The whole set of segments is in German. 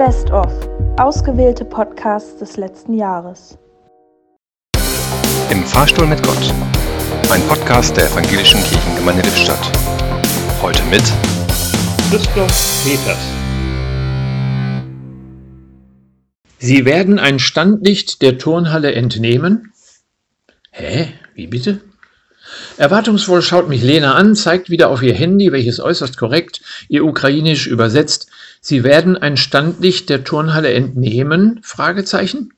Best of. Ausgewählte Podcasts des letzten Jahres. Im Fahrstuhl mit Gott. Ein Podcast der Evangelischen Kirchengemeinde Lippstadt. Heute mit Christoph Peters. Sie werden ein Standlicht der Turnhalle entnehmen? Hä? Wie bitte? Erwartungsvoll schaut mich Lena an, zeigt wieder auf ihr Handy, welches äußerst korrekt ihr ukrainisch übersetzt. Sie werden ein Standlicht der Turnhalle entnehmen? Fragezeichen.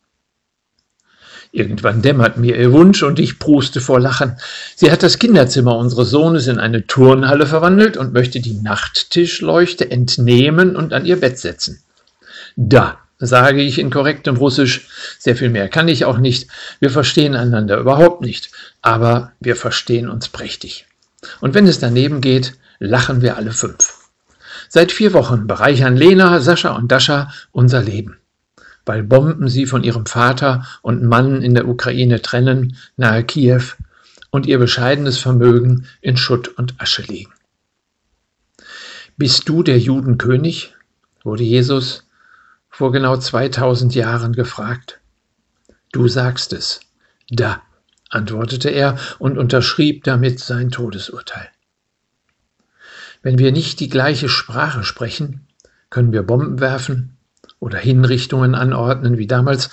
Irgendwann dämmert mir ihr Wunsch und ich pruste vor Lachen. Sie hat das Kinderzimmer unseres Sohnes in eine Turnhalle verwandelt und möchte die Nachttischleuchte entnehmen und an ihr Bett setzen. Da, sage ich in korrektem Russisch, sehr viel mehr kann ich auch nicht. Wir verstehen einander überhaupt nicht, aber wir verstehen uns prächtig. Und wenn es daneben geht, lachen wir alle fünf. Seit vier Wochen bereichern Lena, Sascha und Dascha unser Leben weil Bomben sie von ihrem Vater und Mann in der Ukraine trennen, nahe Kiew, und ihr bescheidenes Vermögen in Schutt und Asche liegen. Bist du der Judenkönig? wurde Jesus vor genau 2000 Jahren gefragt. Du sagst es. Da, antwortete er und unterschrieb damit sein Todesurteil. Wenn wir nicht die gleiche Sprache sprechen, können wir Bomben werfen, oder Hinrichtungen anordnen wie damals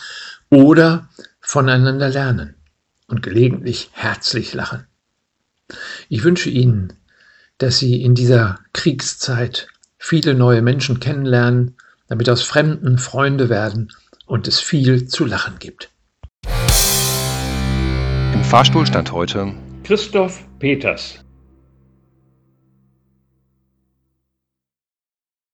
oder voneinander lernen und gelegentlich herzlich lachen. Ich wünsche Ihnen, dass Sie in dieser Kriegszeit viele neue Menschen kennenlernen, damit aus Fremden Freunde werden und es viel zu lachen gibt. Im Fahrstuhl stand heute Christoph Peters.